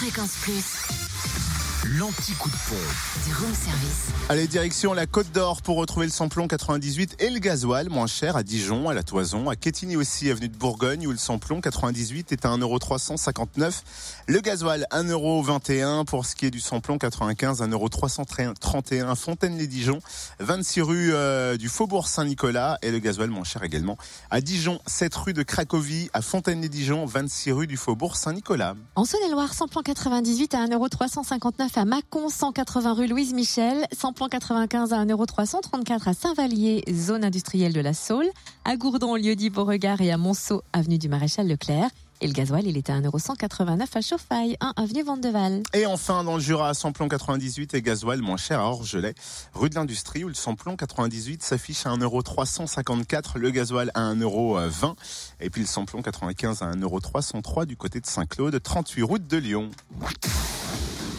Fréquence Plus, L'anti-coup de pompe. du room service. Allez, direction la Côte d'Or pour retrouver le samplon 98 et le gasoil moins cher à Dijon, à la Toison, à Quetigny aussi, avenue de Bourgogne, où le samplon 98 est à 1,359€. Le gasoil 1,21€ pour ce qui est du samplon 95, 1,331€ à Fontaine-les-Dijon, 26 rue euh, du Faubourg Saint-Nicolas et le gasoil moins cher également à Dijon, 7 rue de Cracovie, à Fontaine-les-Dijon, 26 rue du Faubourg Saint-Nicolas. En Saône-et-Loire, samplon 98 à 1,359€ à Mâcon, 180 rue Louise Michel, samplon 95 à 1,334€ à Saint-Vallier, zone industrielle de la Saule, à Gourdon, lieu-dit Beauregard et à Monceau, avenue du Maréchal Leclerc. Et le gasoil, il était à 1,189€ à Chauffaille, 1 avenue Vandeval. Et enfin, dans le Jura, samplon 98 et gasoil moins cher à Orgelet, rue de l'Industrie, où le samplon 98 s'affiche à 1,354€, le gasoil à 1,20€, et puis le samplon 95 à 1,303€ du côté de Saint-Claude, 38 route de Lyon.